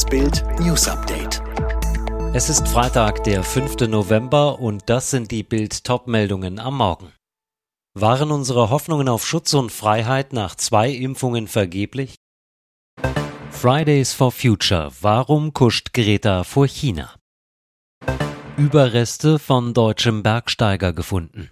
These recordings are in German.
Das Bild News Update. Es ist Freitag, der 5. November und das sind die Bild Topmeldungen am Morgen. Waren unsere Hoffnungen auf Schutz und Freiheit nach zwei Impfungen vergeblich? Fridays for Future. Warum kuscht Greta vor China? Überreste von deutschem Bergsteiger gefunden.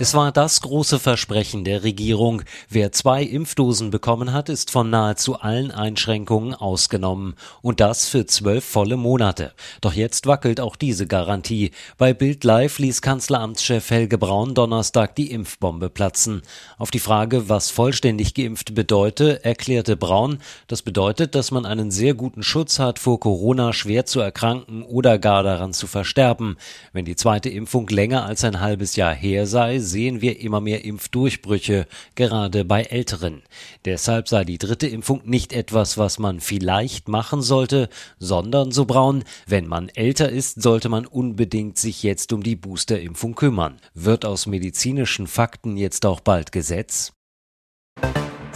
Es war das große Versprechen der Regierung. Wer zwei Impfdosen bekommen hat, ist von nahezu allen Einschränkungen ausgenommen. Und das für zwölf volle Monate. Doch jetzt wackelt auch diese Garantie. Bei Bild Live ließ Kanzleramtschef Helge Braun Donnerstag die Impfbombe platzen. Auf die Frage, was vollständig geimpft bedeute, erklärte Braun, das bedeutet, dass man einen sehr guten Schutz hat, vor Corona schwer zu erkranken oder gar daran zu versterben. Wenn die zweite Impfung länger als ein halbes Jahr her sei, sehen wir immer mehr Impfdurchbrüche, gerade bei Älteren. Deshalb sei die dritte Impfung nicht etwas, was man vielleicht machen sollte, sondern, so Braun, wenn man älter ist, sollte man unbedingt sich jetzt um die Boosterimpfung kümmern. Wird aus medizinischen Fakten jetzt auch bald Gesetz?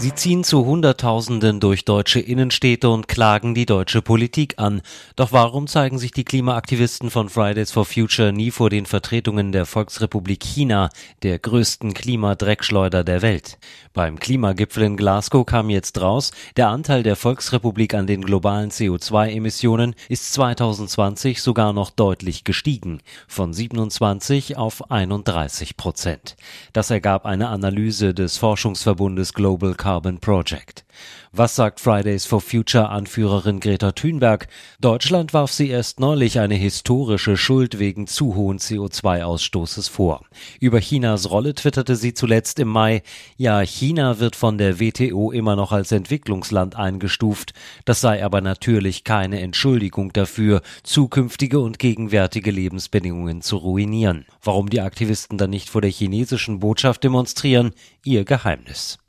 Sie ziehen zu Hunderttausenden durch deutsche Innenstädte und klagen die deutsche Politik an. Doch warum zeigen sich die Klimaaktivisten von Fridays for Future nie vor den Vertretungen der Volksrepublik China, der größten Klimadreckschleuder der Welt? Beim Klimagipfel in Glasgow kam jetzt raus, der Anteil der Volksrepublik an den globalen CO2-Emissionen ist 2020 sogar noch deutlich gestiegen, von 27 auf 31 Prozent. Das ergab eine Analyse des Forschungsverbundes Global Carbon Carbon Project. Was sagt Fridays for Future Anführerin Greta Thunberg? Deutschland warf sie erst neulich eine historische Schuld wegen zu hohen CO2-Ausstoßes vor. Über Chinas Rolle twitterte sie zuletzt im Mai, ja, China wird von der WTO immer noch als Entwicklungsland eingestuft. Das sei aber natürlich keine Entschuldigung dafür, zukünftige und gegenwärtige Lebensbedingungen zu ruinieren. Warum die Aktivisten dann nicht vor der chinesischen Botschaft demonstrieren? Ihr Geheimnis.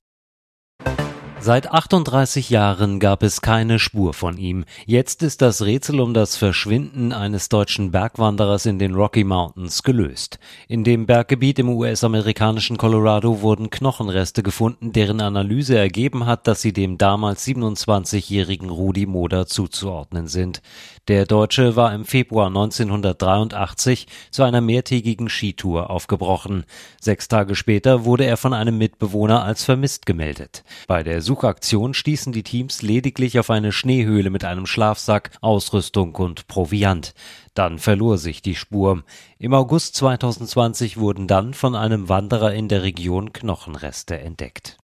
Thank you. Seit 38 Jahren gab es keine Spur von ihm. Jetzt ist das Rätsel um das Verschwinden eines deutschen Bergwanderers in den Rocky Mountains gelöst. In dem Berggebiet im US-amerikanischen Colorado wurden Knochenreste gefunden, deren Analyse ergeben hat, dass sie dem damals 27-jährigen Rudi Moder zuzuordnen sind. Der Deutsche war im Februar 1983 zu einer mehrtägigen Skitour aufgebrochen. Sechs Tage später wurde er von einem Mitbewohner als vermisst gemeldet. Bei der Suchaktion stießen die Teams lediglich auf eine Schneehöhle mit einem Schlafsack, Ausrüstung und Proviant. Dann verlor sich die Spur. Im August 2020 wurden dann von einem Wanderer in der Region Knochenreste entdeckt.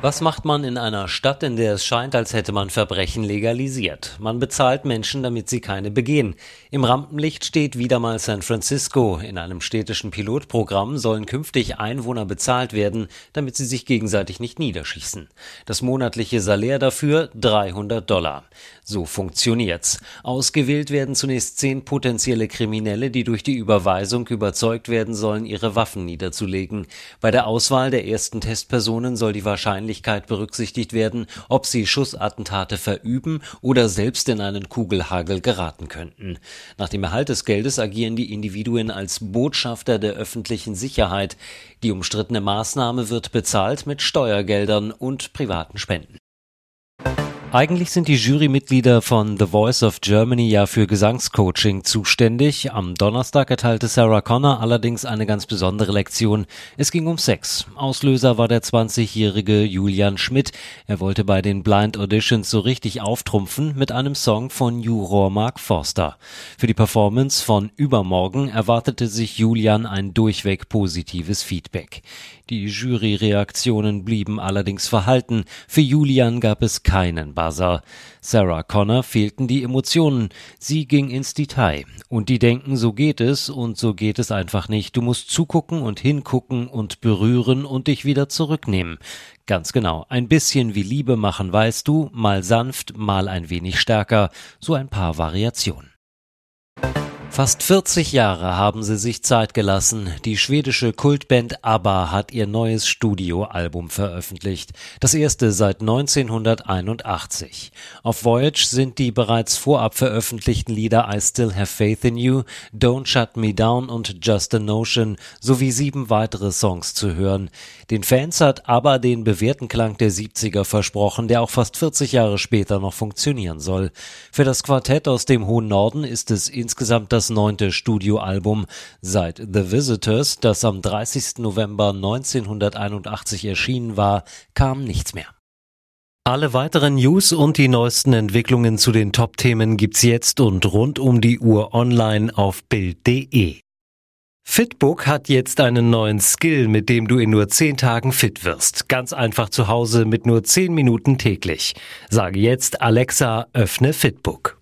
Was macht man in einer Stadt, in der es scheint, als hätte man Verbrechen legalisiert? Man bezahlt Menschen, damit sie keine begehen. Im Rampenlicht steht wieder mal San Francisco. In einem städtischen Pilotprogramm sollen künftig Einwohner bezahlt werden, damit sie sich gegenseitig nicht niederschießen. Das monatliche Salär dafür 300 Dollar. So funktioniert's. Ausgewählt werden zunächst zehn potenzielle Kriminelle, die durch die Überweisung überzeugt werden sollen, ihre Waffen niederzulegen. Bei der Auswahl der ersten Testpersonen soll die Wahrscheinlichkeit Wahrscheinlichkeit berücksichtigt werden, ob sie Schussattentate verüben oder selbst in einen Kugelhagel geraten könnten. Nach dem Erhalt des Geldes agieren die Individuen als Botschafter der öffentlichen Sicherheit. Die umstrittene Maßnahme wird bezahlt mit Steuergeldern und privaten Spenden. Eigentlich sind die Jurymitglieder von The Voice of Germany ja für Gesangscoaching zuständig. Am Donnerstag erteilte Sarah Connor allerdings eine ganz besondere Lektion. Es ging um Sex. Auslöser war der 20-jährige Julian Schmidt. Er wollte bei den Blind Auditions so richtig auftrumpfen mit einem Song von Juror Mark Forster. Für die Performance von Übermorgen erwartete sich Julian ein durchweg positives Feedback. Die Juryreaktionen blieben allerdings verhalten. Für Julian gab es keinen Buzzer. Sarah Connor fehlten die Emotionen. Sie ging ins Detail. Und die denken, so geht es und so geht es einfach nicht. Du musst zugucken und hingucken und berühren und dich wieder zurücknehmen. Ganz genau. Ein bisschen wie Liebe machen, weißt du, mal sanft, mal ein wenig stärker. So ein paar Variationen. Fast 40 Jahre haben sie sich Zeit gelassen. Die schwedische Kultband ABBA hat ihr neues Studioalbum veröffentlicht. Das erste seit 1981. Auf Voyage sind die bereits vorab veröffentlichten Lieder I Still Have Faith in You, Don't Shut Me Down und Just a Notion sowie sieben weitere Songs zu hören. Den Fans hat ABBA den bewährten Klang der 70er versprochen, der auch fast 40 Jahre später noch funktionieren soll. Für das Quartett aus dem hohen Norden ist es insgesamt das neunte Studioalbum seit The Visitors, das am 30. November 1981 erschienen war, kam nichts mehr. Alle weiteren News und die neuesten Entwicklungen zu den Top-Themen gibt's jetzt und rund um die Uhr online auf Bild.de. Fitbook hat jetzt einen neuen Skill, mit dem du in nur 10 Tagen fit wirst. Ganz einfach zu Hause mit nur 10 Minuten täglich. Sage jetzt Alexa, öffne Fitbook.